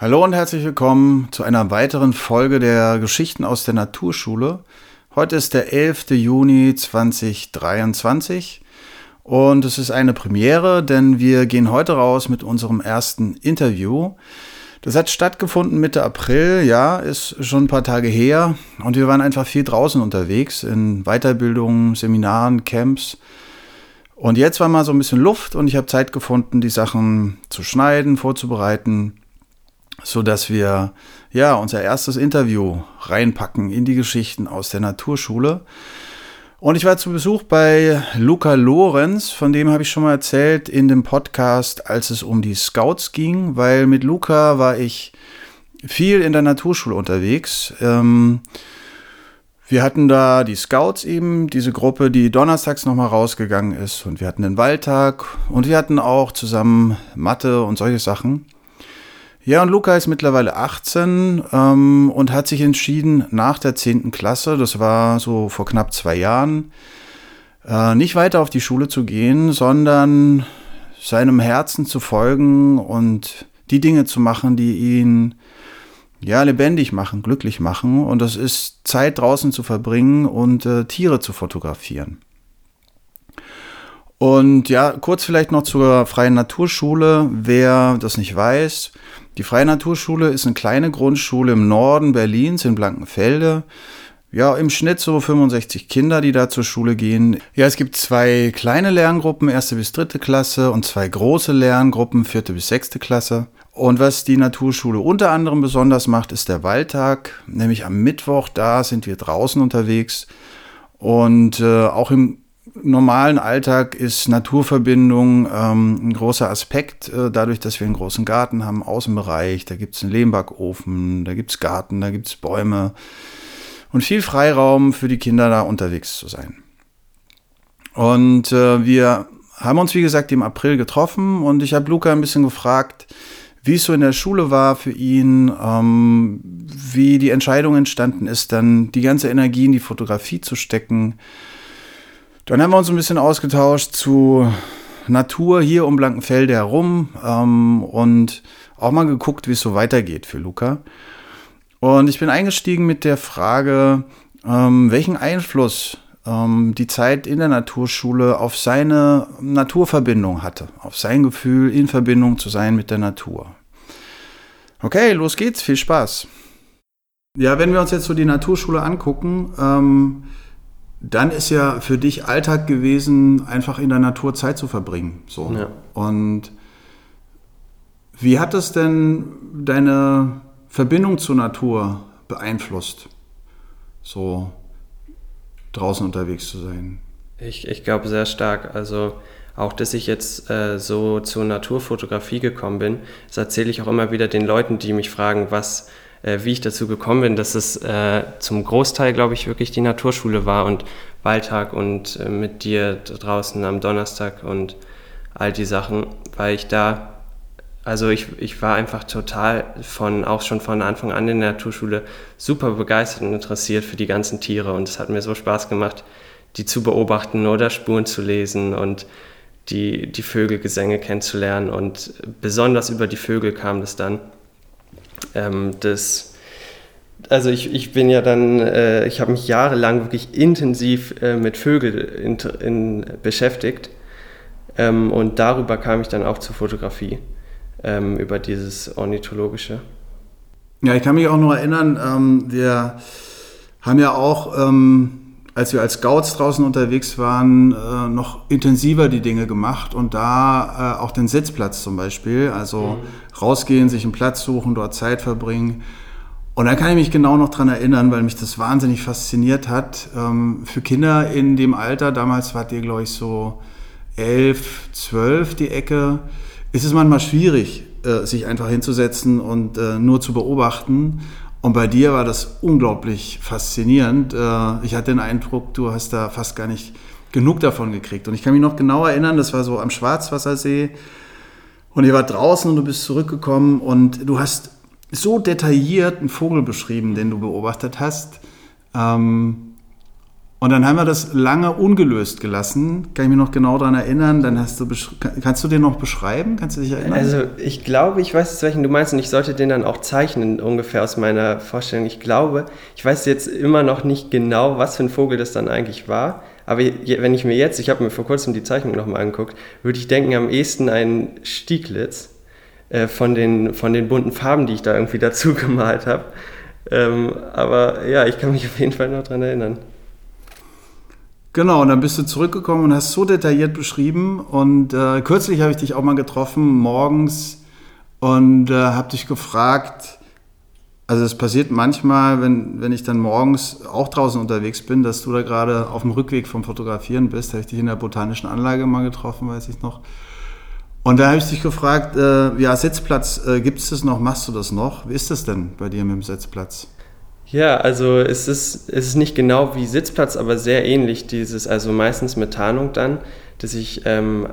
Hallo und herzlich willkommen zu einer weiteren Folge der Geschichten aus der Naturschule. Heute ist der 11. Juni 2023 und es ist eine Premiere, denn wir gehen heute raus mit unserem ersten Interview. Das hat stattgefunden Mitte April, ja, ist schon ein paar Tage her und wir waren einfach viel draußen unterwegs in Weiterbildungen, Seminaren, Camps. Und jetzt war mal so ein bisschen Luft und ich habe Zeit gefunden, die Sachen zu schneiden, vorzubereiten so dass wir ja unser erstes Interview reinpacken in die Geschichten aus der Naturschule. Und ich war zu Besuch bei Luca Lorenz, von dem habe ich schon mal erzählt in dem Podcast, als es um die Scouts ging, weil mit Luca war ich viel in der Naturschule unterwegs. Ähm, wir hatten da die Scouts eben, diese Gruppe, die donnerstags nochmal rausgegangen ist. Und wir hatten den Waldtag und wir hatten auch zusammen Mathe und solche Sachen. Ja, und Luca ist mittlerweile 18 ähm, und hat sich entschieden, nach der 10. Klasse, das war so vor knapp zwei Jahren, äh, nicht weiter auf die Schule zu gehen, sondern seinem Herzen zu folgen und die Dinge zu machen, die ihn ja lebendig machen, glücklich machen. Und das ist Zeit draußen zu verbringen und äh, Tiere zu fotografieren. Und ja, kurz vielleicht noch zur Freien Naturschule. Wer das nicht weiß, die Freie Naturschule ist eine kleine Grundschule im Norden Berlins in Blankenfelde. Ja, im Schnitt so 65 Kinder, die da zur Schule gehen. Ja, es gibt zwei kleine Lerngruppen, erste bis dritte Klasse und zwei große Lerngruppen, vierte bis sechste Klasse. Und was die Naturschule unter anderem besonders macht, ist der Waldtag. Nämlich am Mittwoch, da sind wir draußen unterwegs. Und äh, auch im normalen Alltag ist Naturverbindung ähm, ein großer Aspekt, äh, dadurch, dass wir einen großen Garten haben, Außenbereich, da gibt es einen Lehmbackofen, da gibt es Garten, da gibt es Bäume und viel Freiraum für die Kinder da unterwegs zu sein. Und äh, wir haben uns, wie gesagt, im April getroffen und ich habe Luca ein bisschen gefragt, wie es so in der Schule war für ihn, ähm, wie die Entscheidung entstanden ist, dann die ganze Energie in die Fotografie zu stecken, dann haben wir uns ein bisschen ausgetauscht zu Natur hier um Blankenfelde herum ähm, und auch mal geguckt, wie es so weitergeht für Luca. Und ich bin eingestiegen mit der Frage, ähm, welchen Einfluss ähm, die Zeit in der Naturschule auf seine Naturverbindung hatte, auf sein Gefühl, in Verbindung zu sein mit der Natur. Okay, los geht's, viel Spaß. Ja, wenn wir uns jetzt so die Naturschule angucken, ähm, dann ist ja für dich Alltag gewesen, einfach in der Natur Zeit zu verbringen. So. Ja. Und wie hat das denn deine Verbindung zur Natur beeinflusst, so draußen unterwegs zu sein? Ich, ich glaube sehr stark. Also auch, dass ich jetzt äh, so zur Naturfotografie gekommen bin, das erzähle ich auch immer wieder den Leuten, die mich fragen, was wie ich dazu gekommen bin, dass es äh, zum Großteil, glaube ich, wirklich die Naturschule war und Waldtag und äh, mit dir draußen am Donnerstag und all die Sachen, weil ich da, also ich, ich war einfach total von, auch schon von Anfang an in der Naturschule super begeistert und interessiert für die ganzen Tiere und es hat mir so Spaß gemacht, die zu beobachten oder Spuren zu lesen und die, die Vögelgesänge kennenzulernen und besonders über die Vögel kam das dann ähm, das, also ich, ich bin ja dann, äh, ich habe mich jahrelang wirklich intensiv äh, mit Vögeln in, in, beschäftigt ähm, und darüber kam ich dann auch zur Fotografie, ähm, über dieses Ornithologische. Ja, ich kann mich auch noch erinnern, ähm, wir haben ja auch ähm, als wir als Scouts draußen unterwegs waren, äh, noch intensiver die Dinge gemacht und da äh, auch den Sitzplatz zum Beispiel, also mhm. rausgehen, sich einen Platz suchen, dort Zeit verbringen. Und da kann ich mich genau noch dran erinnern, weil mich das wahnsinnig fasziniert hat. Ähm, für Kinder in dem Alter, damals wart ihr, glaube ich, so elf, zwölf die Ecke, ist es manchmal schwierig, äh, sich einfach hinzusetzen und äh, nur zu beobachten. Und bei dir war das unglaublich faszinierend. Äh, ich hatte den Eindruck, du hast da fast gar nicht genug davon gekriegt. Und ich kann mich noch genau erinnern, das war so am Schwarzwassersee. Und ihr wart draußen und du bist zurückgekommen und du hast so detailliert einen Vogel beschrieben, den du beobachtet hast. Ähm, Und dann haben wir das lange ungelöst gelassen. Kann ich mich noch genau daran erinnern. Dann hast du kannst du den noch beschreiben? Kannst du dich erinnern? Also ich glaube, ich weiß jetzt welchen du meinst und ich sollte den dann auch zeichnen ungefähr aus meiner Vorstellung. Ich glaube, ich weiß jetzt immer noch nicht genau, was für ein Vogel das dann eigentlich war. Aber wenn ich mir jetzt, ich habe mir vor kurzem die Zeichnung nochmal angeguckt, würde ich denken, am ehesten ein Stieglitz äh, von, den, von den bunten Farben, die ich da irgendwie dazu gemalt habe. Ähm, aber ja, ich kann mich auf jeden Fall noch daran erinnern. Genau, und dann bist du zurückgekommen und hast so detailliert beschrieben. Und äh, kürzlich habe ich dich auch mal getroffen, morgens, und äh, habe dich gefragt, also es passiert manchmal, wenn, wenn ich dann morgens auch draußen unterwegs bin, dass du da gerade auf dem Rückweg vom Fotografieren bist. Da habe ich dich in der botanischen Anlage mal getroffen, weiß ich noch. Und da habe ich dich gefragt, äh, ja, Sitzplatz, äh, gibt es das noch, machst du das noch? Wie ist das denn bei dir mit dem Sitzplatz? Ja, also es ist, es ist nicht genau wie Sitzplatz, aber sehr ähnlich. Dieses, also meistens mit Tarnung dann, dass ich ähm,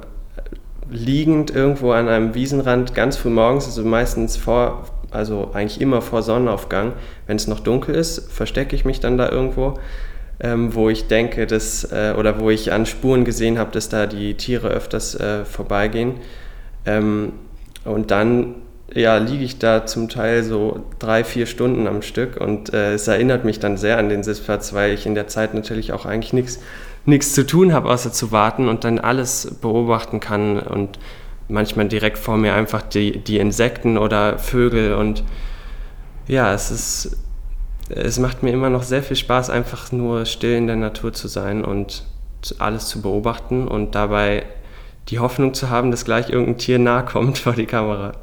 liegend irgendwo an einem Wiesenrand ganz früh morgens, also meistens vor, also eigentlich immer vor Sonnenaufgang, wenn es noch dunkel ist, verstecke ich mich dann da irgendwo, ähm, wo ich denke, dass, äh, oder wo ich an Spuren gesehen habe, dass da die Tiere öfters äh, vorbeigehen. Ähm, und dann ja, liege ich da zum Teil so drei, vier Stunden am Stück und äh, es erinnert mich dann sehr an den Sitzplatz, weil ich in der Zeit natürlich auch eigentlich nichts zu tun habe, außer zu warten und dann alles beobachten kann und manchmal direkt vor mir einfach die, die Insekten oder Vögel und ja, es ist, es macht mir immer noch sehr viel Spaß, einfach nur still in der Natur zu sein und alles zu beobachten und dabei die Hoffnung zu haben, dass gleich irgendein Tier nahe kommt vor die Kamera.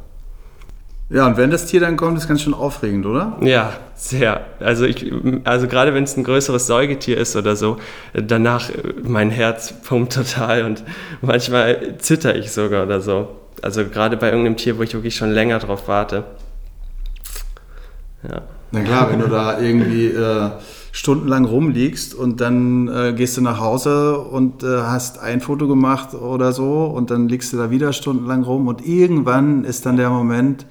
Ja, und wenn das Tier dann kommt, ist ganz schön aufregend, oder? Ja, sehr. Also, ich, also gerade wenn es ein größeres Säugetier ist oder so, danach mein Herz pumpt total und manchmal zitter ich sogar oder so. Also gerade bei irgendeinem Tier, wo ich wirklich schon länger drauf warte. Ja. Na klar, wenn du da irgendwie äh, stundenlang rumliegst und dann äh, gehst du nach Hause und äh, hast ein Foto gemacht oder so und dann liegst du da wieder stundenlang rum und irgendwann ist dann der Moment,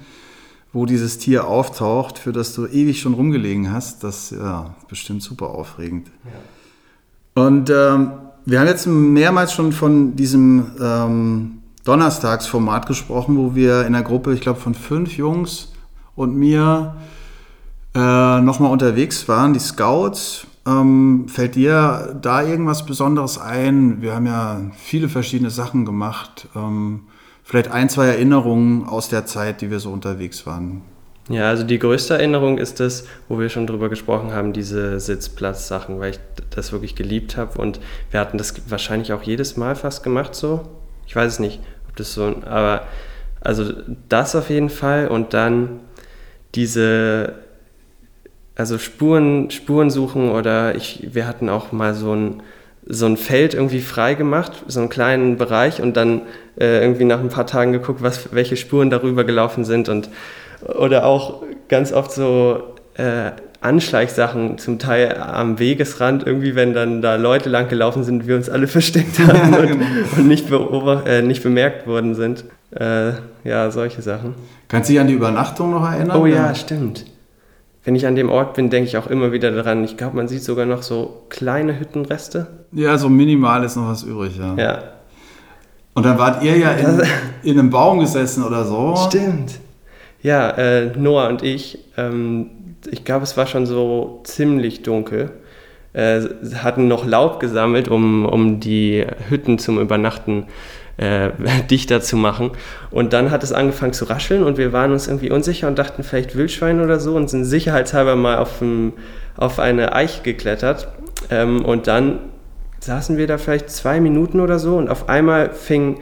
wo dieses Tier auftaucht, für das du ewig schon rumgelegen hast, das ist ja bestimmt super aufregend. Ja. Und ähm, wir haben jetzt mehrmals schon von diesem ähm, Donnerstagsformat gesprochen, wo wir in der Gruppe, ich glaube, von fünf Jungs und mir äh, nochmal unterwegs waren, die Scouts. Ähm, fällt dir da irgendwas Besonderes ein? Wir haben ja viele verschiedene Sachen gemacht. Ähm, vielleicht ein, zwei Erinnerungen aus der Zeit, die wir so unterwegs waren. Ja, also die größte Erinnerung ist das, wo wir schon drüber gesprochen haben, diese Sitzplatzsachen, weil ich das wirklich geliebt habe und wir hatten das wahrscheinlich auch jedes Mal fast gemacht so. Ich weiß es nicht, ob das so, aber also das auf jeden Fall und dann diese, also Spuren, Spuren suchen oder ich, wir hatten auch mal so ein, so ein Feld irgendwie frei gemacht, so einen kleinen Bereich und dann äh, irgendwie nach ein paar Tagen geguckt, was, welche Spuren darüber gelaufen sind und oder auch ganz oft so äh, Anschleichsachen, zum Teil am Wegesrand, irgendwie, wenn dann da Leute lang gelaufen sind, wir uns alle versteckt haben und, genau. und nicht, äh, nicht bemerkt worden sind. Äh, ja, solche Sachen. Kannst du dich an die Übernachtung noch erinnern? Oh ja, stimmt wenn ich an dem Ort bin, denke ich auch immer wieder daran. Ich glaube, man sieht sogar noch so kleine Hüttenreste. Ja, so minimal ist noch was übrig, ja. Ja. Und dann wart ihr ja in, in einem Baum gesessen oder so. Stimmt. Ja, äh, Noah und ich, ähm, ich glaube, es war schon so ziemlich dunkel, äh, hatten noch Laub gesammelt, um, um die Hütten zum Übernachten äh, dichter zu machen. Und dann hat es angefangen zu rascheln und wir waren uns irgendwie unsicher und dachten vielleicht Wildschwein oder so und sind sicherheitshalber mal auf, ein, auf eine Eiche geklettert. Ähm, und dann saßen wir da vielleicht zwei Minuten oder so und auf einmal fing,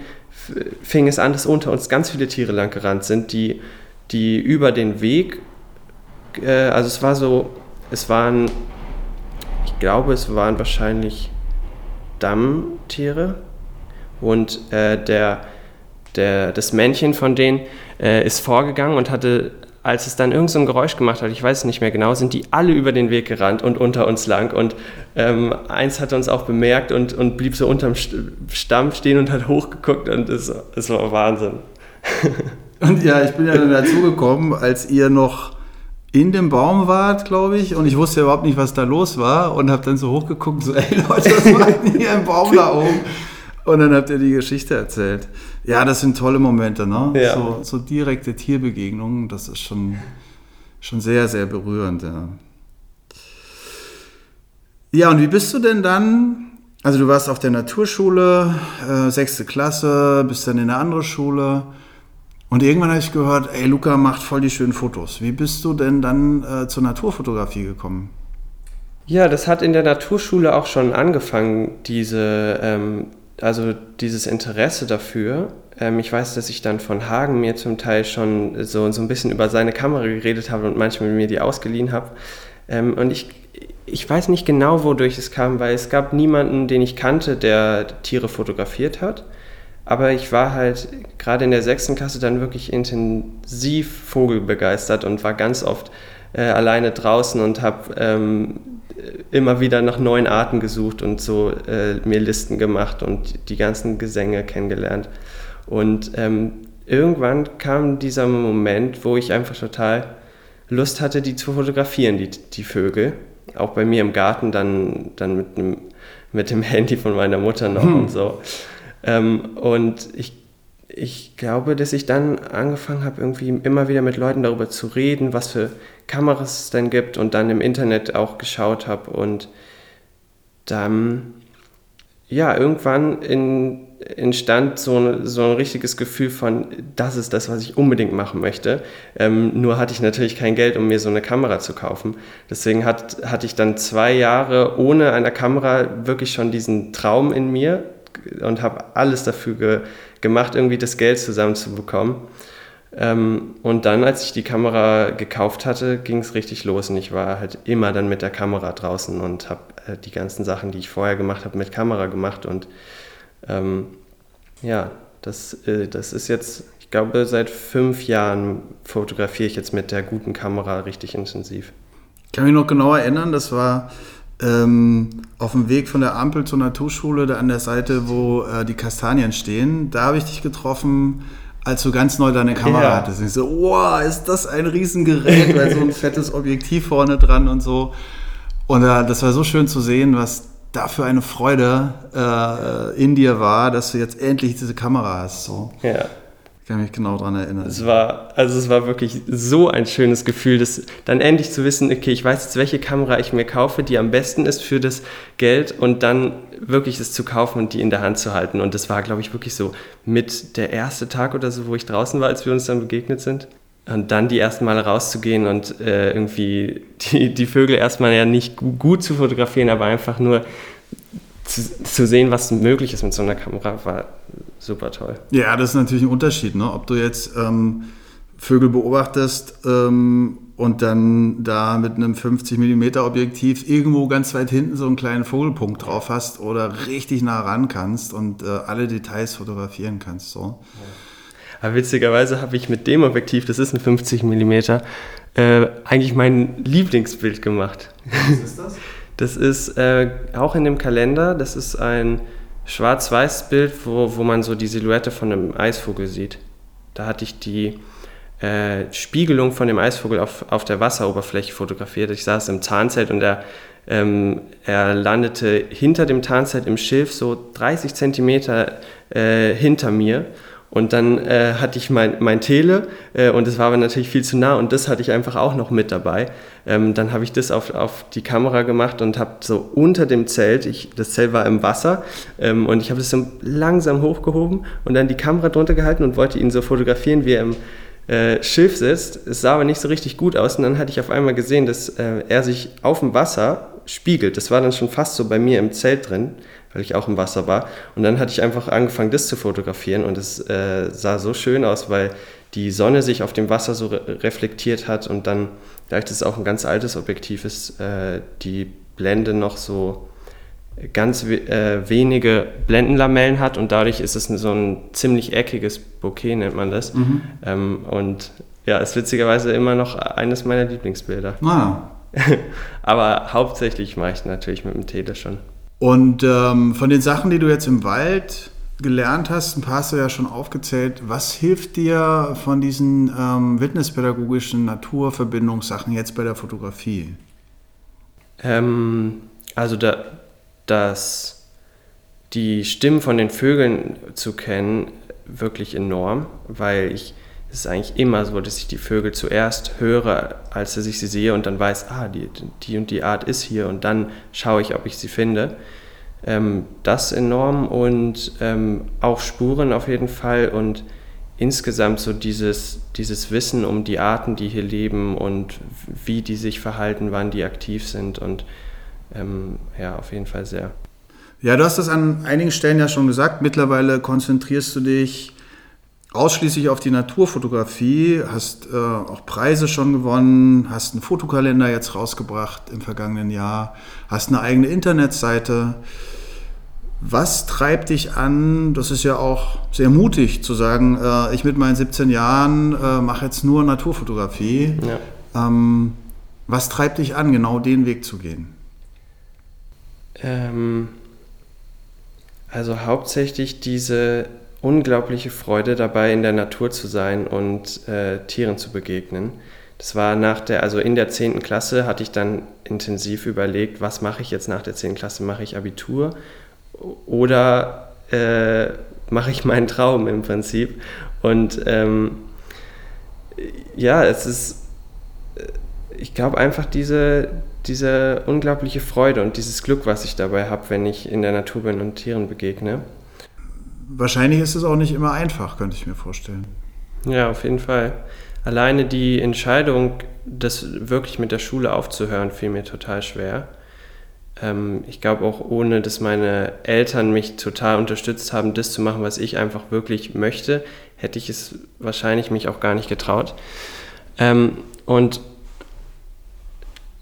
fing es an, dass unter uns ganz viele Tiere lang gerannt sind, die, die über den Weg, äh, also es war so, es waren, ich glaube, es waren wahrscheinlich Dammtiere, und äh, der, der, das Männchen von denen äh, ist vorgegangen und hatte, als es dann irgend so Geräusch gemacht hat, ich weiß es nicht mehr genau, sind die alle über den Weg gerannt und unter uns lang. Und ähm, eins hat uns auch bemerkt und, und blieb so unterm Stamm stehen und hat hochgeguckt und es, es war Wahnsinn. und ja, ich bin ja dann dazugekommen, als ihr noch in dem Baum wart, glaube ich, und ich wusste überhaupt nicht, was da los war und habe dann so hochgeguckt, so, ey Leute, was macht denn hier im Baum da oben? Und dann habt ihr die Geschichte erzählt. Ja, das sind tolle Momente, ne? Ja. So, so direkte Tierbegegnungen, das ist schon, schon sehr, sehr berührend, ja. Ja, und wie bist du denn dann? Also du warst auf der Naturschule, äh, sechste Klasse, bist dann in eine andere Schule. Und irgendwann habe ich gehört, ey, Luca macht voll die schönen Fotos. Wie bist du denn dann äh, zur Naturfotografie gekommen? Ja, das hat in der Naturschule auch schon angefangen, diese, ähm, also dieses Interesse dafür. Ähm, ich weiß, dass ich dann von Hagen mir zum Teil schon so, so ein bisschen über seine Kamera geredet habe und manchmal mir die ausgeliehen habe. Ähm, und ich, ich weiß nicht genau, wodurch es kam, weil es gab niemanden, den ich kannte, der Tiere fotografiert hat. Aber ich war halt gerade in der sechsten Klasse dann wirklich intensiv vogelbegeistert und war ganz oft äh, alleine draußen und habe ähm, immer wieder nach neuen Arten gesucht und so äh, mir Listen gemacht und die ganzen Gesänge kennengelernt. Und ähm, irgendwann kam dieser Moment, wo ich einfach total Lust hatte, die zu fotografieren, die, die Vögel. Auch bei mir im Garten dann, dann mit, dem, mit dem Handy von meiner Mutter noch hm. und so. Ähm, und ich, ich glaube, dass ich dann angefangen habe, irgendwie immer wieder mit Leuten darüber zu reden, was für Kameras es denn gibt und dann im Internet auch geschaut habe und dann, ja, irgendwann in, entstand so ein, so ein richtiges Gefühl von, das ist das, was ich unbedingt machen möchte. Ähm, nur hatte ich natürlich kein Geld, um mir so eine Kamera zu kaufen. Deswegen hat, hatte ich dann zwei Jahre ohne eine Kamera wirklich schon diesen Traum in mir, und habe alles dafür ge gemacht, irgendwie das Geld zusammenzubekommen. Ähm, und dann, als ich die Kamera gekauft hatte, ging es richtig los und ich war halt immer dann mit der Kamera draußen und habe äh, die ganzen Sachen, die ich vorher gemacht habe, mit Kamera gemacht und ähm, ja, das, äh, das ist jetzt, ich glaube, seit fünf Jahren fotografiere ich jetzt mit der guten Kamera richtig intensiv. Ich kann mich noch genau erinnern, das war ähm, auf dem Weg von der Ampel zur Naturschule, da an der Seite, wo äh, die Kastanien stehen, da habe ich dich getroffen, als du ganz neu deine Kamera ja. hattest. Und ich so, wow, ist das ein Riesengerät, weil so ein fettes Objektiv vorne dran und so. Und äh, das war so schön zu sehen, was da für eine Freude äh, in dir war, dass du jetzt endlich diese Kamera hast. So. Ja. Ich kann mich genau daran erinnern. Es war, also es war wirklich so ein schönes Gefühl, das dann endlich zu wissen, okay, ich weiß jetzt, welche Kamera ich mir kaufe, die am besten ist für das Geld und dann wirklich es zu kaufen und die in der Hand zu halten. Und das war, glaube ich, wirklich so mit der erste Tag oder so, wo ich draußen war, als wir uns dann begegnet sind. Und dann die ersten Male rauszugehen und äh, irgendwie die, die Vögel erstmal ja nicht gut zu fotografieren, aber einfach nur zu, zu, sehen, was möglich ist mit so einer Kamera, war super toll. Ja, das ist natürlich ein Unterschied, ne? ob du jetzt ähm, Vögel beobachtest ähm, und dann da mit einem 50 mm Objektiv irgendwo ganz weit hinten so einen kleinen Vogelpunkt drauf hast oder richtig nah ran kannst und äh, alle Details fotografieren kannst. So. Aber witzigerweise habe ich mit dem Objektiv, das ist ein 50 mm, äh, eigentlich mein Lieblingsbild gemacht. Was ist das? Das ist äh, auch in dem Kalender, das ist ein schwarz-weiß Bild, wo, wo man so die Silhouette von einem Eisvogel sieht. Da hatte ich die äh, Spiegelung von dem Eisvogel auf, auf der Wasseroberfläche fotografiert. Ich saß im Zahnzelt und er, ähm, er landete hinter dem Tarnzelt im Schilf so 30 Zentimeter äh, hinter mir und dann äh, hatte ich mein, mein Tele äh, und es war aber natürlich viel zu nah und das hatte ich einfach auch noch mit dabei. Ähm, dann habe ich das auf, auf die Kamera gemacht und habe so unter dem Zelt, ich, das Zelt war im Wasser ähm, und ich habe das so langsam hochgehoben und dann die Kamera drunter gehalten und wollte ihn so fotografieren, wie er im äh, Schiff sitzt. Es sah aber nicht so richtig gut aus und dann hatte ich auf einmal gesehen, dass äh, er sich auf dem Wasser spiegelt. Das war dann schon fast so bei mir im Zelt drin weil ich auch im Wasser war. Und dann hatte ich einfach angefangen, das zu fotografieren und es äh, sah so schön aus, weil die Sonne sich auf dem Wasser so re reflektiert hat und dann, dadurch, dass es auch ein ganz altes Objektiv ist, äh, die Blende noch so ganz we äh, wenige Blendenlamellen hat und dadurch ist es so ein ziemlich eckiges Bouquet, nennt man das. Mhm. Ähm, und ja, ist witzigerweise immer noch eines meiner Lieblingsbilder. Ah. Aber hauptsächlich mache ich natürlich mit dem Tele schon. Und ähm, von den Sachen, die du jetzt im Wald gelernt hast, ein paar hast du ja schon aufgezählt. Was hilft dir von diesen ähm, wildnispädagogischen Naturverbindungssachen jetzt bei der Fotografie? Ähm, also da, das, die Stimmen von den Vögeln zu kennen, wirklich enorm, weil ich es ist eigentlich immer so, dass ich die Vögel zuerst höre, als dass ich sie sehe und dann weiß, ah, die, die und die Art ist hier und dann schaue ich, ob ich sie finde. Ähm, das enorm und ähm, auch Spuren auf jeden Fall und insgesamt so dieses, dieses Wissen um die Arten, die hier leben und wie die sich verhalten, wann die aktiv sind und ähm, ja, auf jeden Fall sehr. Ja, du hast das an einigen Stellen ja schon gesagt. Mittlerweile konzentrierst du dich ausschließlich auf die Naturfotografie, hast äh, auch Preise schon gewonnen, hast einen Fotokalender jetzt rausgebracht im vergangenen Jahr, hast eine eigene Internetseite. Was treibt dich an? Das ist ja auch sehr mutig zu sagen, äh, ich mit meinen 17 Jahren äh, mache jetzt nur Naturfotografie. Ja. Ähm, was treibt dich an, genau den Weg zu gehen? Ähm, also hauptsächlich diese unglaubliche Freude dabei, in der Natur zu sein und äh, Tieren zu begegnen. Das war nach der, also in der 10. Klasse hatte ich dann intensiv überlegt, was mache ich jetzt nach der 10. Klasse? Mache ich Abitur oder äh, mache ich meinen Traum im Prinzip? Und ähm, ja, es ist, äh, ich glaube einfach diese, diese unglaubliche Freude und dieses Glück, was ich dabei habe, wenn ich in der Natur bin und Tieren begegne wahrscheinlich ist es auch nicht immer einfach, könnte ich mir vorstellen. Ja, auf jeden Fall. Alleine die Entscheidung, das wirklich mit der Schule aufzuhören, fiel mir total schwer. Ähm, ich glaube auch ohne, dass meine Eltern mich total unterstützt haben, das zu machen, was ich einfach wirklich möchte, hätte ich es wahrscheinlich mich auch gar nicht getraut. Ähm, und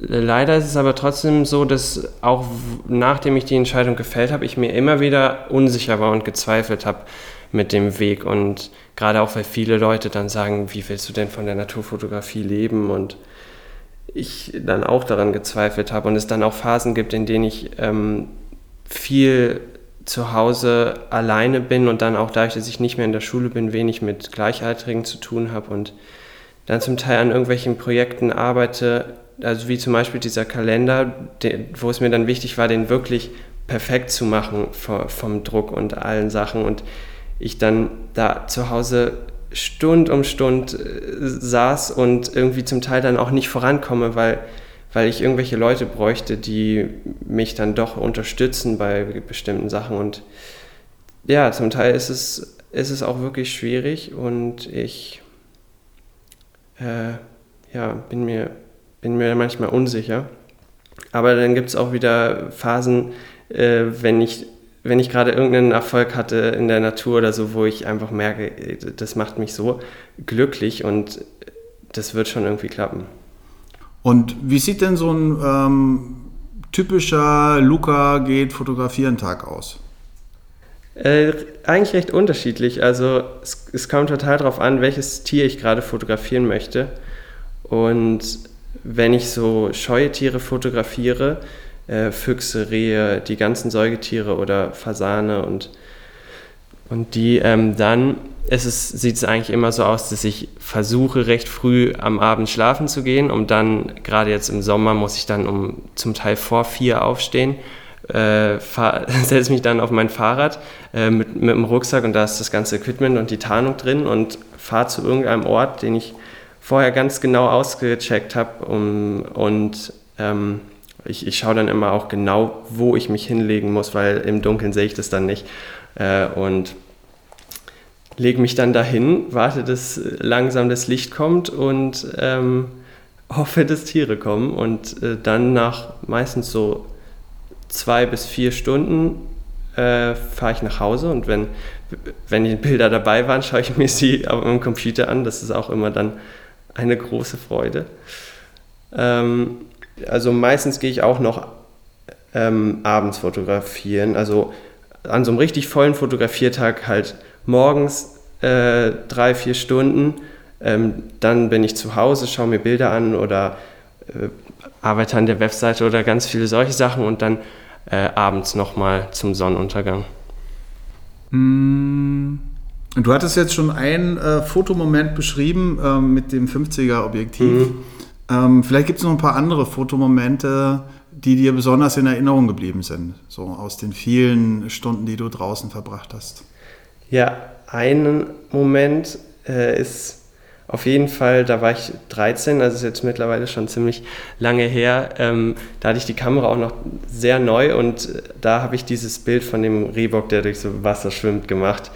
Leider ist es aber trotzdem so, dass auch nachdem ich die Entscheidung gefällt habe, ich mir immer wieder unsicher war und gezweifelt habe mit dem Weg. Und gerade auch, weil viele Leute dann sagen, wie willst du denn von der Naturfotografie leben? Und ich dann auch daran gezweifelt habe und es dann auch Phasen gibt, in denen ich ähm, viel zu Hause alleine bin und dann auch dadurch, dass ich nicht mehr in der Schule bin, wenig mit Gleichaltrigen zu tun habe und dann zum Teil an irgendwelchen Projekten arbeite, also wie zum Beispiel dieser Kalender, wo es mir dann wichtig war, den wirklich perfekt zu machen vom Druck und allen Sachen. Und ich dann da zu Hause Stund um Stund äh, saß und irgendwie zum Teil dann auch nicht vorankomme, weil, weil ich irgendwelche Leute bräuchte, die mich dann doch unterstützen bei bestimmten Sachen. Und ja, zum Teil ist es, ist es auch wirklich schwierig und ich äh, ja, bin mir bin mir manchmal unsicher. Aber dann gibt es auch wieder Phasen, äh, wenn ich, wenn ich gerade irgendeinen Erfolg hatte in der Natur oder so, wo ich einfach merke, das macht mich so glücklich und das wird schon irgendwie klappen. Und wie sieht denn so ein ähm, typischer Luca geht fotografieren Tag aus? Äh, eigentlich recht unterschiedlich. Also es, es kommt total darauf an, welches Tier ich gerade fotografieren möchte. Und wenn ich so scheue Tiere fotografiere, äh, Füchse, Rehe, die ganzen Säugetiere oder Fasane und, und die, ähm, dann sieht es eigentlich immer so aus, dass ich versuche, recht früh am Abend schlafen zu gehen, um dann, gerade jetzt im Sommer, muss ich dann um zum Teil vor vier aufstehen, äh, setze mich dann auf mein Fahrrad äh, mit, mit dem Rucksack und da ist das ganze Equipment und die Tarnung drin und fahre zu irgendeinem Ort, den ich vorher ganz genau ausgecheckt habe um, und ähm, ich, ich schaue dann immer auch genau, wo ich mich hinlegen muss, weil im Dunkeln sehe ich das dann nicht. Äh, und lege mich dann dahin, warte, dass langsam das Licht kommt und ähm, hoffe, dass Tiere kommen. Und äh, dann nach meistens so zwei bis vier Stunden äh, fahre ich nach Hause und wenn, wenn die Bilder dabei waren, schaue ich mir sie auf dem Computer an. Das ist auch immer dann eine große Freude. Ähm, also meistens gehe ich auch noch ähm, abends fotografieren. Also an so einem richtig vollen Fotografiertag halt morgens äh, drei, vier Stunden. Ähm, dann bin ich zu Hause, schaue mir Bilder an oder äh, arbeite an der Webseite oder ganz viele solche Sachen und dann äh, abends nochmal zum Sonnenuntergang. Mm, du hattest jetzt schon einen äh, Fotomoment beschrieben äh, mit dem 50er-Objektiv. Mhm. Ähm, vielleicht gibt es noch ein paar andere Fotomomente, die dir besonders in Erinnerung geblieben sind, so aus den vielen Stunden, die du draußen verbracht hast. Ja, ein Moment äh, ist auf jeden Fall, da war ich 13, also ist jetzt mittlerweile schon ziemlich lange her. Ähm, da hatte ich die Kamera auch noch sehr neu und da habe ich dieses Bild von dem Rehbock, der durch so Wasser schwimmt, gemacht.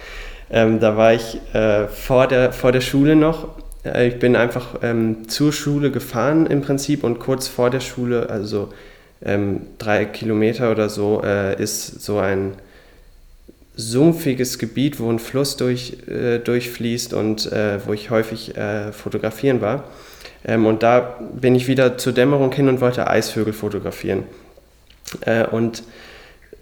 Ähm, da war ich äh, vor, der, vor der Schule noch. Äh, ich bin einfach ähm, zur Schule gefahren im Prinzip und kurz vor der Schule, also ähm, drei Kilometer oder so, äh, ist so ein sumpfiges Gebiet, wo ein Fluss durch, äh, durchfließt und äh, wo ich häufig fotografieren war. Ähm, und da bin ich wieder zur Dämmerung hin und wollte Eisvögel fotografieren. Und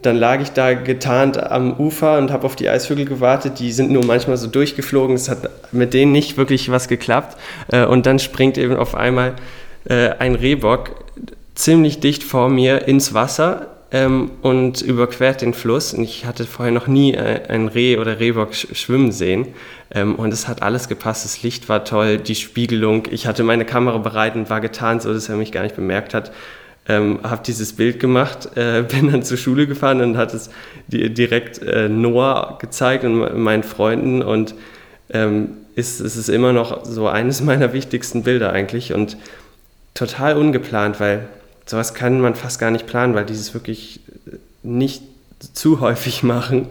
dann lag ich da getarnt am Ufer und habe auf die Eisvögel gewartet. Die sind nur manchmal so durchgeflogen. Es hat mit denen nicht wirklich was geklappt. Äh, und dann springt eben auf einmal äh, ein Rehbock ziemlich dicht vor mir ins Wasser ähm, und überquert den Fluss. Und ich hatte vorher noch nie äh, ein Reh oder Rehbock sch schwimmen sehen. Ähm, und es hat alles gepasst. Das Licht war toll, die Spiegelung. Ich hatte meine Kamera bereit und war getan, so dass er mich gar nicht bemerkt hat. Ähm, habe dieses Bild gemacht, äh, bin dann zur Schule gefahren und hat es direkt äh, Noah gezeigt und meinen Freunden und ähm, ist, ist es immer noch so eines meiner wichtigsten Bilder eigentlich und total ungeplant, weil sowas kann man fast gar nicht planen, weil die es wirklich nicht zu häufig machen.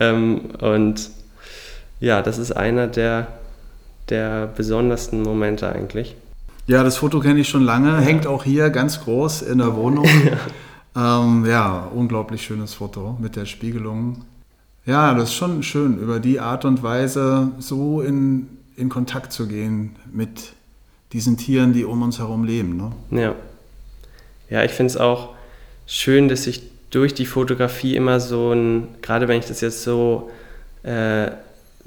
Ähm, und ja, das ist einer der, der besondersten Momente eigentlich. Ja, das Foto kenne ich schon lange, ja. hängt auch hier ganz groß in der Wohnung. ja. Ähm, ja, unglaublich schönes Foto mit der Spiegelung. Ja, das ist schon schön, über die Art und Weise so in, in Kontakt zu gehen mit diesen Tieren, die um uns herum leben. Ne? Ja ja, ich finde es auch schön, dass ich durch die Fotografie immer so ein, gerade wenn ich das jetzt so, äh,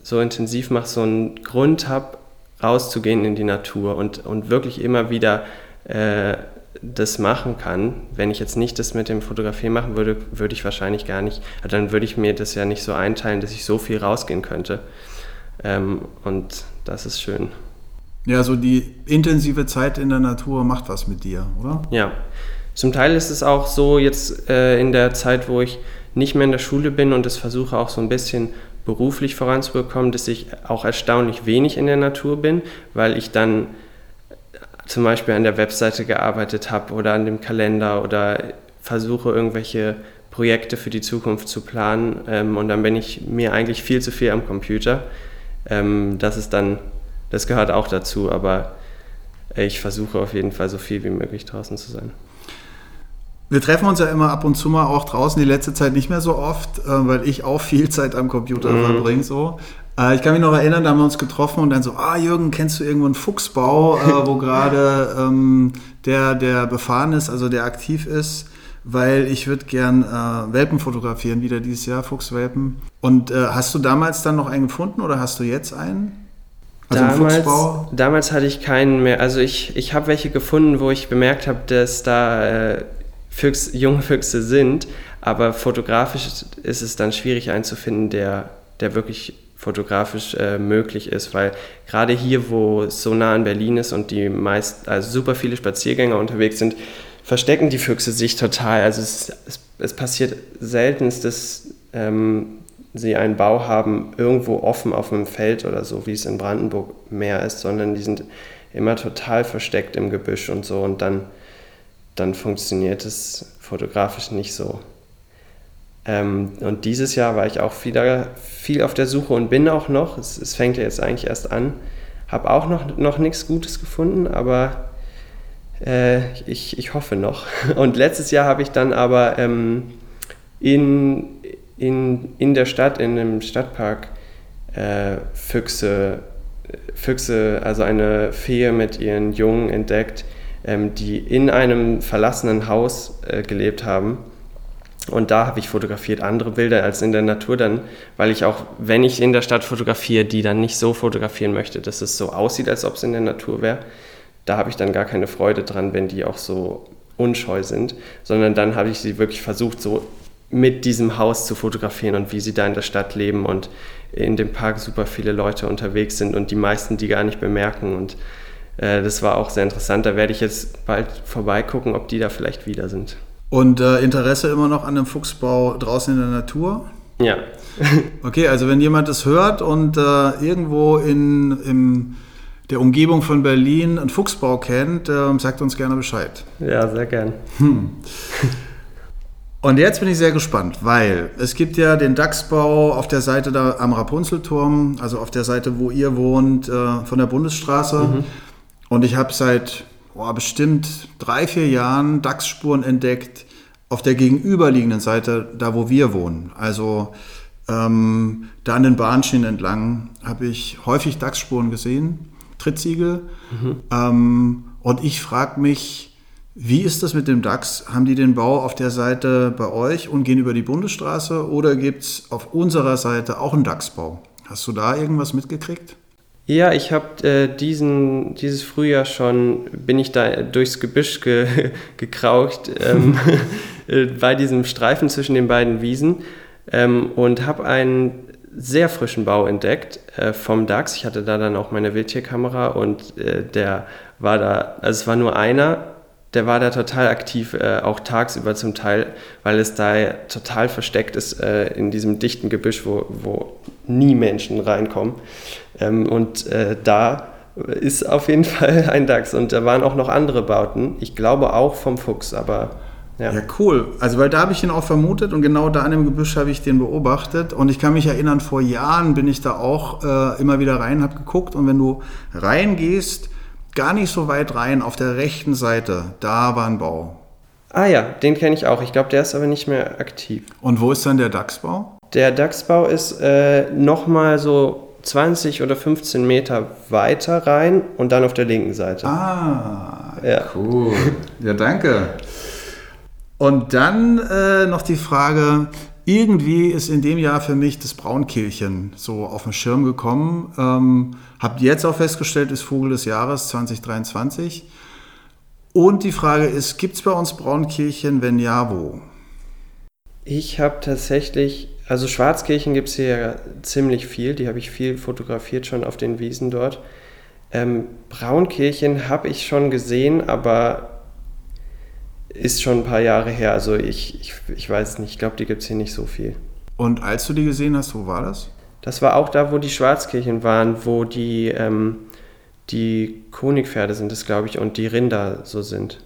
so intensiv mache, so einen Grund habe, rauszugehen in die Natur und, und wirklich immer wieder äh, das machen kann. Wenn ich jetzt nicht das mit dem Fotografieren machen würde, würde ich wahrscheinlich gar nicht, also dann würde ich mir das ja nicht so einteilen, dass ich so viel rausgehen könnte. Ähm, und das ist schön. Ja, so die intensive Zeit in der Natur macht was mit dir, oder? Ja. Zum Teil ist es auch so, jetzt äh, in der Zeit, wo ich nicht mehr in der Schule bin und es versuche auch so ein bisschen beruflich voranzubekommen, dass ich auch erstaunlich wenig in der Natur bin, weil ich dann zum Beispiel an der Webseite gearbeitet habe oder an dem Kalender oder versuche irgendwelche Projekte für die Zukunft zu planen ähm, und dann bin ich mir eigentlich viel zu viel am Computer. Ähm, das ist dann das gehört auch dazu, aber ich versuche auf jeden Fall so viel wie möglich draußen zu sein. Wir treffen uns ja immer ab und zu mal auch draußen, die letzte Zeit nicht mehr so oft, äh, weil ich auch viel Zeit am Computer mhm. verbringe. So. Äh, ich kann mich noch erinnern, da haben wir uns getroffen und dann so, ah Jürgen, kennst du irgendwo einen Fuchsbau, äh, wo gerade ähm, der, der befahren ist, also der aktiv ist? weil ich würde gern äh, Welpen fotografieren, wieder dieses Jahr, Fuchswelpen. Und äh, hast du damals dann noch einen gefunden oder hast du jetzt einen? Also damals, damals hatte ich keinen mehr. Also ich, ich habe welche gefunden, wo ich bemerkt habe, dass da äh, Füchs, junge Füchse sind, aber fotografisch ist es dann schwierig einzufinden, der, der wirklich fotografisch äh, möglich ist, weil gerade hier, wo es so nah an Berlin ist und die meist, also super viele Spaziergänger unterwegs sind, verstecken die Füchse sich total. Also es, es, es passiert selten, dass ähm, sie einen Bau haben, irgendwo offen auf einem Feld oder so, wie es in Brandenburg mehr ist, sondern die sind immer total versteckt im Gebüsch und so und dann, dann funktioniert es fotografisch nicht so. Ähm, und dieses Jahr war ich auch wieder viel auf der Suche und bin auch noch, es, es fängt ja jetzt eigentlich erst an, habe auch noch, noch nichts Gutes gefunden, aber äh, ich, ich hoffe noch. Und letztes Jahr habe ich dann aber ähm, in in, in der Stadt, in einem Stadtpark, äh, Füchse, Füchse, also eine Fee mit ihren Jungen entdeckt, ähm, die in einem verlassenen Haus äh, gelebt haben. Und da habe ich fotografiert andere Bilder als in der Natur dann, weil ich auch, wenn ich in der Stadt fotografiere, die dann nicht so fotografieren möchte, dass es so aussieht, als ob es in der Natur wäre. Da habe ich dann gar keine Freude dran, wenn die auch so unscheu sind, sondern dann habe ich sie wirklich versucht, so mit diesem Haus zu fotografieren und wie sie da in der Stadt leben und in dem Park super viele Leute unterwegs sind und die meisten die gar nicht bemerken. Und äh, das war auch sehr interessant. Da werde ich jetzt bald vorbeigucken, ob die da vielleicht wieder sind. Und äh, Interesse immer noch an dem Fuchsbau draußen in der Natur? Ja. okay, also wenn jemand das hört und äh, irgendwo in im, der Umgebung von Berlin einen Fuchsbau kennt, äh, sagt uns gerne Bescheid. Ja, sehr gern. Hm. Und jetzt bin ich sehr gespannt, weil es gibt ja den Dachsbau auf der Seite da am Rapunzelturm, also auf der Seite, wo ihr wohnt, äh, von der Bundesstraße. Mhm. Und ich habe seit oh, bestimmt drei, vier Jahren Dachsspuren entdeckt auf der gegenüberliegenden Seite, da wo wir wohnen. Also ähm, da an den Bahnschienen entlang habe ich häufig Dachsspuren gesehen, Trittsiegel. Mhm. Ähm, und ich frage mich, wie ist das mit dem DAX? Haben die den Bau auf der Seite bei euch und gehen über die Bundesstraße oder gibt es auf unserer Seite auch einen DAX-Bau? Hast du da irgendwas mitgekriegt? Ja, ich habe äh, diesen dieses Frühjahr schon bin ich da durchs Gebüsch ge, gekraucht ähm, äh, bei diesem Streifen zwischen den beiden Wiesen ähm, und habe einen sehr frischen Bau entdeckt äh, vom DAX. Ich hatte da dann auch meine Wildtierkamera und äh, der war da, also es war nur einer der war da total aktiv, äh, auch tagsüber zum Teil, weil es da total versteckt ist äh, in diesem dichten Gebüsch, wo, wo nie Menschen reinkommen. Ähm, und äh, da ist auf jeden Fall ein Dachs. Und da waren auch noch andere Bauten. Ich glaube auch vom Fuchs, aber ja. ja, cool. Also, weil da habe ich ihn auch vermutet und genau da an dem Gebüsch habe ich den beobachtet. Und ich kann mich erinnern, vor Jahren bin ich da auch äh, immer wieder rein, habe geguckt. Und wenn du reingehst, gar nicht so weit rein, auf der rechten Seite, da war ein Bau. Ah ja, den kenne ich auch. Ich glaube, der ist aber nicht mehr aktiv. Und wo ist dann der DAX-Bau? Der DAX-Bau ist äh, nochmal so 20 oder 15 Meter weiter rein und dann auf der linken Seite. Ah, ja. cool. Ja, danke. Und dann äh, noch die Frage, irgendwie ist in dem Jahr für mich das Braunkehlchen so auf den Schirm gekommen. Ähm, habt jetzt auch festgestellt, ist Vogel des Jahres 2023. Und die Frage ist, gibt es bei uns Braunkehlchen? Wenn ja, wo? Ich habe tatsächlich, also Schwarzkehlchen gibt es hier ja ziemlich viel. Die habe ich viel fotografiert schon auf den Wiesen dort. Ähm, Braunkehlchen habe ich schon gesehen, aber ist schon ein paar Jahre her. Also ich, ich, ich weiß nicht, ich glaube, die gibt es hier nicht so viel. Und als du die gesehen hast, wo war das? Das war auch da, wo die Schwarzkirchen waren, wo die, ähm, die Honigpferde sind das, glaube ich, und die Rinder so sind.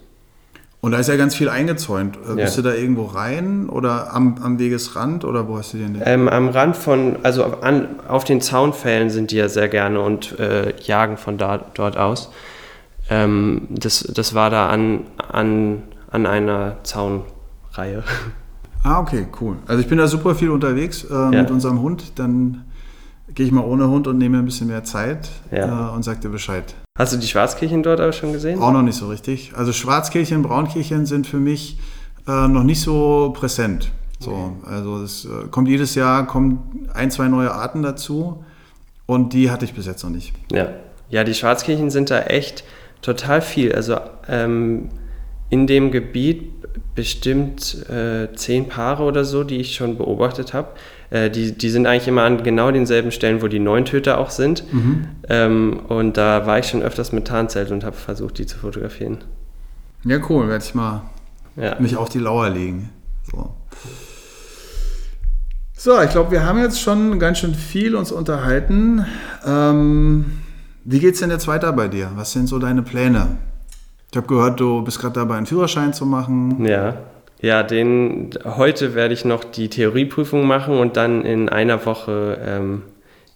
Und da ist ja ganz viel eingezäunt. Äh, ja. Bist du da irgendwo rein oder am, am Wegesrand oder wo hast du den ähm, am Rand von, also an, auf den Zaunfällen sind die ja sehr gerne und äh, jagen von da, dort aus. Ähm, das, das war da an, an an einer Zaunreihe. Ah, okay, cool. Also ich bin da super viel unterwegs äh, ja. mit unserem Hund. Dann gehe ich mal ohne Hund und nehme ein bisschen mehr Zeit ja. äh, und sag dir Bescheid. Hast du die Schwarzkirchen dort auch schon gesehen? Auch noch nicht so richtig. Also Schwarzkirchen, Braunkirchen sind für mich äh, noch nicht so präsent. So, okay. also es äh, kommt jedes Jahr kommen ein, zwei neue Arten dazu und die hatte ich bis jetzt noch nicht. Ja, ja, die Schwarzkirchen sind da echt total viel. Also ähm, in dem Gebiet bestimmt äh, zehn Paare oder so, die ich schon beobachtet habe. Äh, die, die sind eigentlich immer an genau denselben Stellen, wo die Neuntöter auch sind. Mhm. Ähm, und da war ich schon öfters mit Tarnzelt und habe versucht, die zu fotografieren. Ja, cool. Werde ich mal ja. mich auf die Lauer legen. So. So, ich glaube, wir haben jetzt schon ganz schön viel uns unterhalten. Ähm, wie es denn jetzt weiter bei dir? Was sind so deine Pläne? Ich habe gehört, du bist gerade dabei, einen Führerschein zu machen. Ja. Ja, den, heute werde ich noch die Theorieprüfung machen und dann in einer Woche ähm,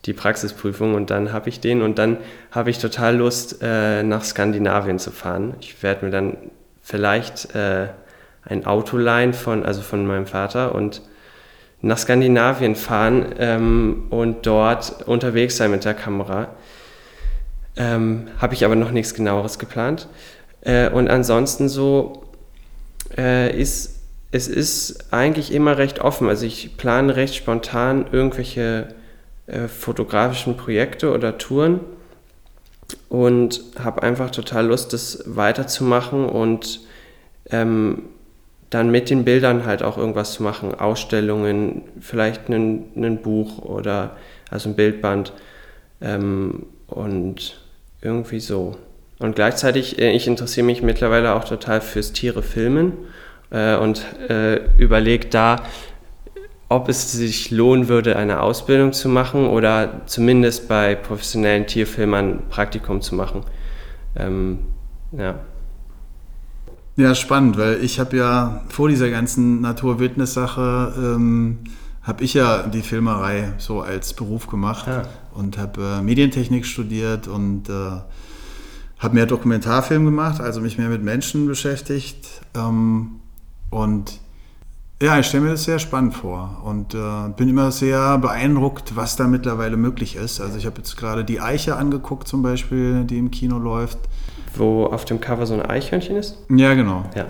die Praxisprüfung und dann habe ich den und dann habe ich total Lust, äh, nach Skandinavien zu fahren. Ich werde mir dann vielleicht äh, ein Auto leihen von, also von meinem Vater und nach Skandinavien fahren ähm, und dort unterwegs sein mit der Kamera. Ähm, habe ich aber noch nichts genaueres geplant. Äh, und ansonsten so äh, ist es ist eigentlich immer recht offen. Also ich plane recht spontan irgendwelche äh, fotografischen Projekte oder Touren und habe einfach total Lust, das weiterzumachen und ähm, dann mit den Bildern halt auch irgendwas zu machen, Ausstellungen, vielleicht ein Buch oder also ein Bildband ähm, und irgendwie so. Und gleichzeitig, äh, ich interessiere mich mittlerweile auch total fürs Tiere filmen äh, und äh, überlege da, ob es sich lohnen würde, eine Ausbildung zu machen oder zumindest bei professionellen Tierfilmern Praktikum zu machen. Ähm, ja. Ja, spannend, weil ich habe ja vor dieser ganzen Natur-Wildnis-Sache ähm, habe ich ja die Filmerei so als Beruf gemacht ja. und habe äh, Medientechnik studiert und äh, habe mehr Dokumentarfilm gemacht, also mich mehr mit Menschen beschäftigt ähm, und ja, ich stelle mir das sehr spannend vor und äh, bin immer sehr beeindruckt, was da mittlerweile möglich ist. Also ich habe jetzt gerade die Eiche angeguckt zum Beispiel, die im Kino läuft. Wo auf dem Cover so ein Eichhörnchen ist? Ja, genau. Ja.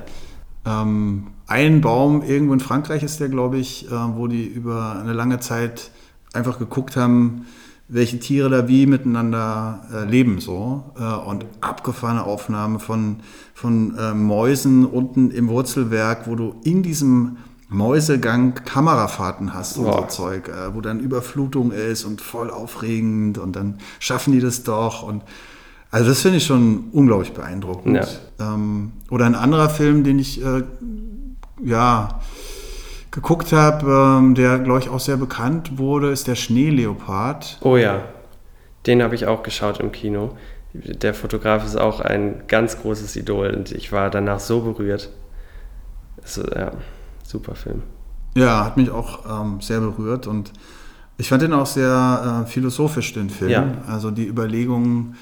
Ähm, ein Baum irgendwo in Frankreich ist der, glaube ich, äh, wo die über eine lange Zeit einfach geguckt haben, welche Tiere da wie miteinander äh, leben so äh, und abgefahrene Aufnahmen von, von äh, Mäusen unten im Wurzelwerk, wo du in diesem Mäusegang Kamerafahrten hast und Boah. so Zeug, äh, wo dann Überflutung ist und voll aufregend und dann schaffen die das doch und also das finde ich schon unglaublich beeindruckend. Ja. Ähm, oder ein anderer Film, den ich äh, ja geguckt habe, ähm, der glaube ich auch sehr bekannt wurde, ist der Schneeleopard. Oh ja, den habe ich auch geschaut im Kino. Der Fotograf ist auch ein ganz großes Idol und ich war danach so berührt. Also, ja super Film. Ja, hat mich auch ähm, sehr berührt und ich fand den auch sehr äh, philosophisch, den Film. Ja. Also die Überlegungen,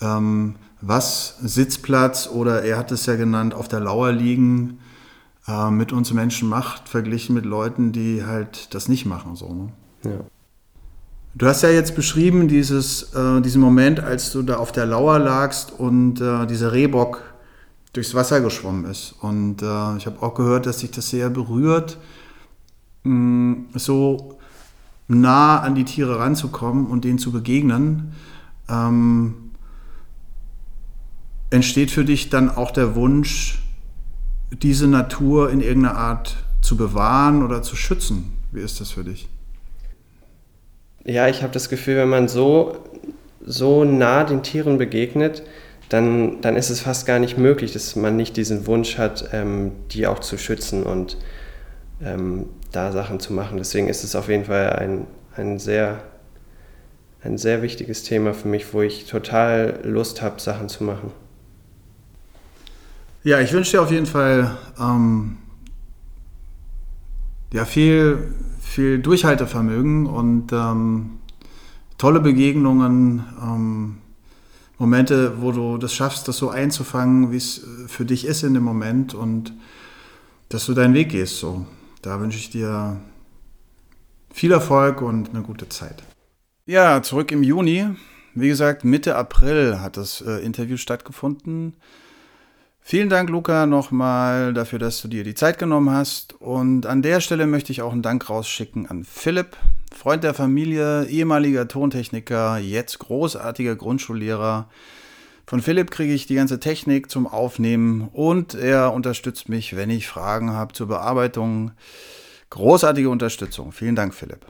ähm, was Sitzplatz oder er hat es ja genannt, auf der Lauer liegen, äh, mit uns Menschen macht, verglichen mit Leuten, die halt das nicht machen. So, ne? ja. Du hast ja jetzt beschrieben, dieses, äh, diesen Moment, als du da auf der Lauer lagst und äh, dieser Rehbock durchs Wasser geschwommen ist. Und äh, ich habe auch gehört, dass sich das sehr berührt, mh, mm, so nah an die Tiere ranzukommen und denen zu begegnen. Ähm, entsteht für dich dann auch der Wunsch, diese Natur in irgendeiner Art zu bewahren oder zu schützen? Wie ist das für dich? Ja, ich habe das Gefühl, wenn man so, so nah den Tieren begegnet, dann, dann ist es fast gar nicht möglich, dass man nicht diesen Wunsch hat, ähm, die auch zu schützen und ähm, da Sachen zu machen. Deswegen ist es auf jeden Fall ein, ein, sehr, ein sehr wichtiges Thema für mich, wo ich total Lust habe, Sachen zu machen. Ja, ich wünsche dir auf jeden Fall ähm, ja, viel, viel Durchhaltevermögen und ähm, tolle Begegnungen ähm, Momente, wo du das schaffst, das so einzufangen, wie es für dich ist in dem Moment und dass du deinen Weg gehst. So, da wünsche ich dir viel Erfolg und eine gute Zeit. Ja, zurück im Juni. Wie gesagt, Mitte April hat das äh, Interview stattgefunden. Vielen Dank, Luca, nochmal dafür, dass du dir die Zeit genommen hast. Und an der Stelle möchte ich auch einen Dank rausschicken an Philipp, Freund der Familie, ehemaliger Tontechniker, jetzt großartiger Grundschullehrer. Von Philipp kriege ich die ganze Technik zum Aufnehmen und er unterstützt mich, wenn ich Fragen habe zur Bearbeitung. Großartige Unterstützung. Vielen Dank, Philipp.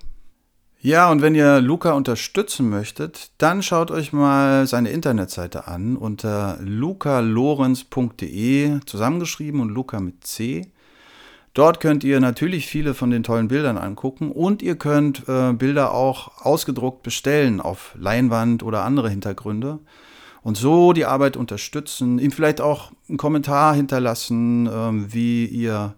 Ja, und wenn ihr Luca unterstützen möchtet, dann schaut euch mal seine Internetseite an unter lucalorenz.de, zusammengeschrieben und Luca mit C. Dort könnt ihr natürlich viele von den tollen Bildern angucken und ihr könnt äh, Bilder auch ausgedruckt bestellen auf Leinwand oder andere Hintergründe und so die Arbeit unterstützen, ihm vielleicht auch einen Kommentar hinterlassen, äh, wie ihr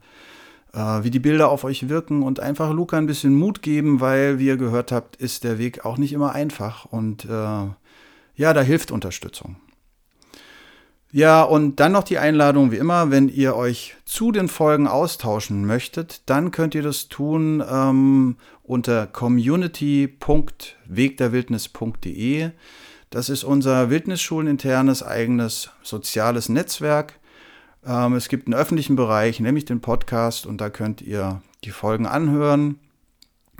wie die Bilder auf euch wirken und einfach Luca ein bisschen Mut geben, weil, wie ihr gehört habt, ist der Weg auch nicht immer einfach und äh, ja, da hilft Unterstützung. Ja, und dann noch die Einladung, wie immer, wenn ihr euch zu den Folgen austauschen möchtet, dann könnt ihr das tun ähm, unter community.wegderwildnis.de. Das ist unser Wildnisschuleninternes eigenes soziales Netzwerk. Ähm, es gibt einen öffentlichen Bereich, nämlich den Podcast, und da könnt ihr die Folgen anhören.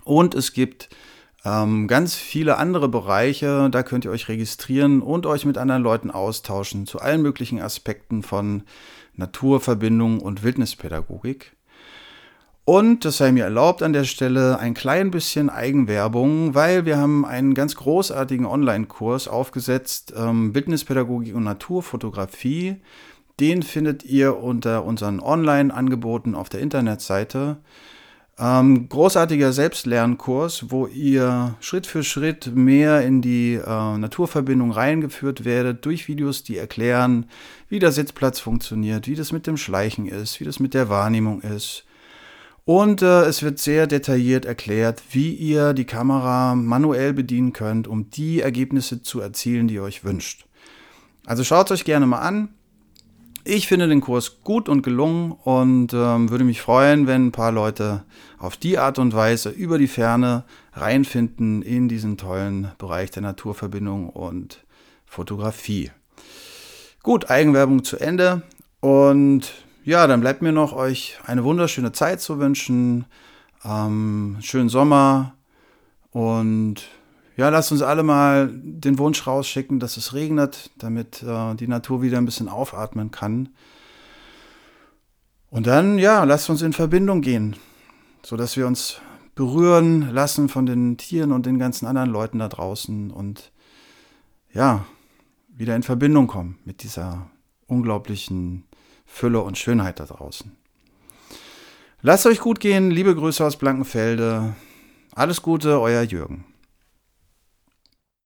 Und es gibt ähm, ganz viele andere Bereiche, da könnt ihr euch registrieren und euch mit anderen Leuten austauschen zu allen möglichen Aspekten von Naturverbindung und Wildnispädagogik. Und das sei mir erlaubt an der Stelle ein klein bisschen Eigenwerbung, weil wir haben einen ganz großartigen Online-Kurs aufgesetzt, ähm, Bildnispädagogik und Naturfotografie. Den findet ihr unter unseren Online-Angeboten auf der Internetseite. Ähm, großartiger Selbstlernkurs, wo ihr Schritt für Schritt mehr in die äh, Naturverbindung reingeführt werdet durch Videos, die erklären, wie der Sitzplatz funktioniert, wie das mit dem Schleichen ist, wie das mit der Wahrnehmung ist und äh, es wird sehr detailliert erklärt, wie ihr die Kamera manuell bedienen könnt, um die Ergebnisse zu erzielen, die ihr euch wünscht. Also schaut es euch gerne mal an. Ich finde den Kurs gut und gelungen und ähm, würde mich freuen, wenn ein paar Leute auf die Art und Weise über die Ferne reinfinden in diesen tollen Bereich der Naturverbindung und Fotografie. Gut, Eigenwerbung zu Ende und ja, dann bleibt mir noch euch eine wunderschöne Zeit zu wünschen. Ähm, schönen Sommer und ja, lasst uns alle mal den Wunsch rausschicken, dass es regnet, damit äh, die Natur wieder ein bisschen aufatmen kann. Und dann, ja, lasst uns in Verbindung gehen, sodass wir uns berühren lassen von den Tieren und den ganzen anderen Leuten da draußen und ja, wieder in Verbindung kommen mit dieser unglaublichen Fülle und Schönheit da draußen. Lasst euch gut gehen, liebe Grüße aus Blankenfelde. Alles Gute, euer Jürgen.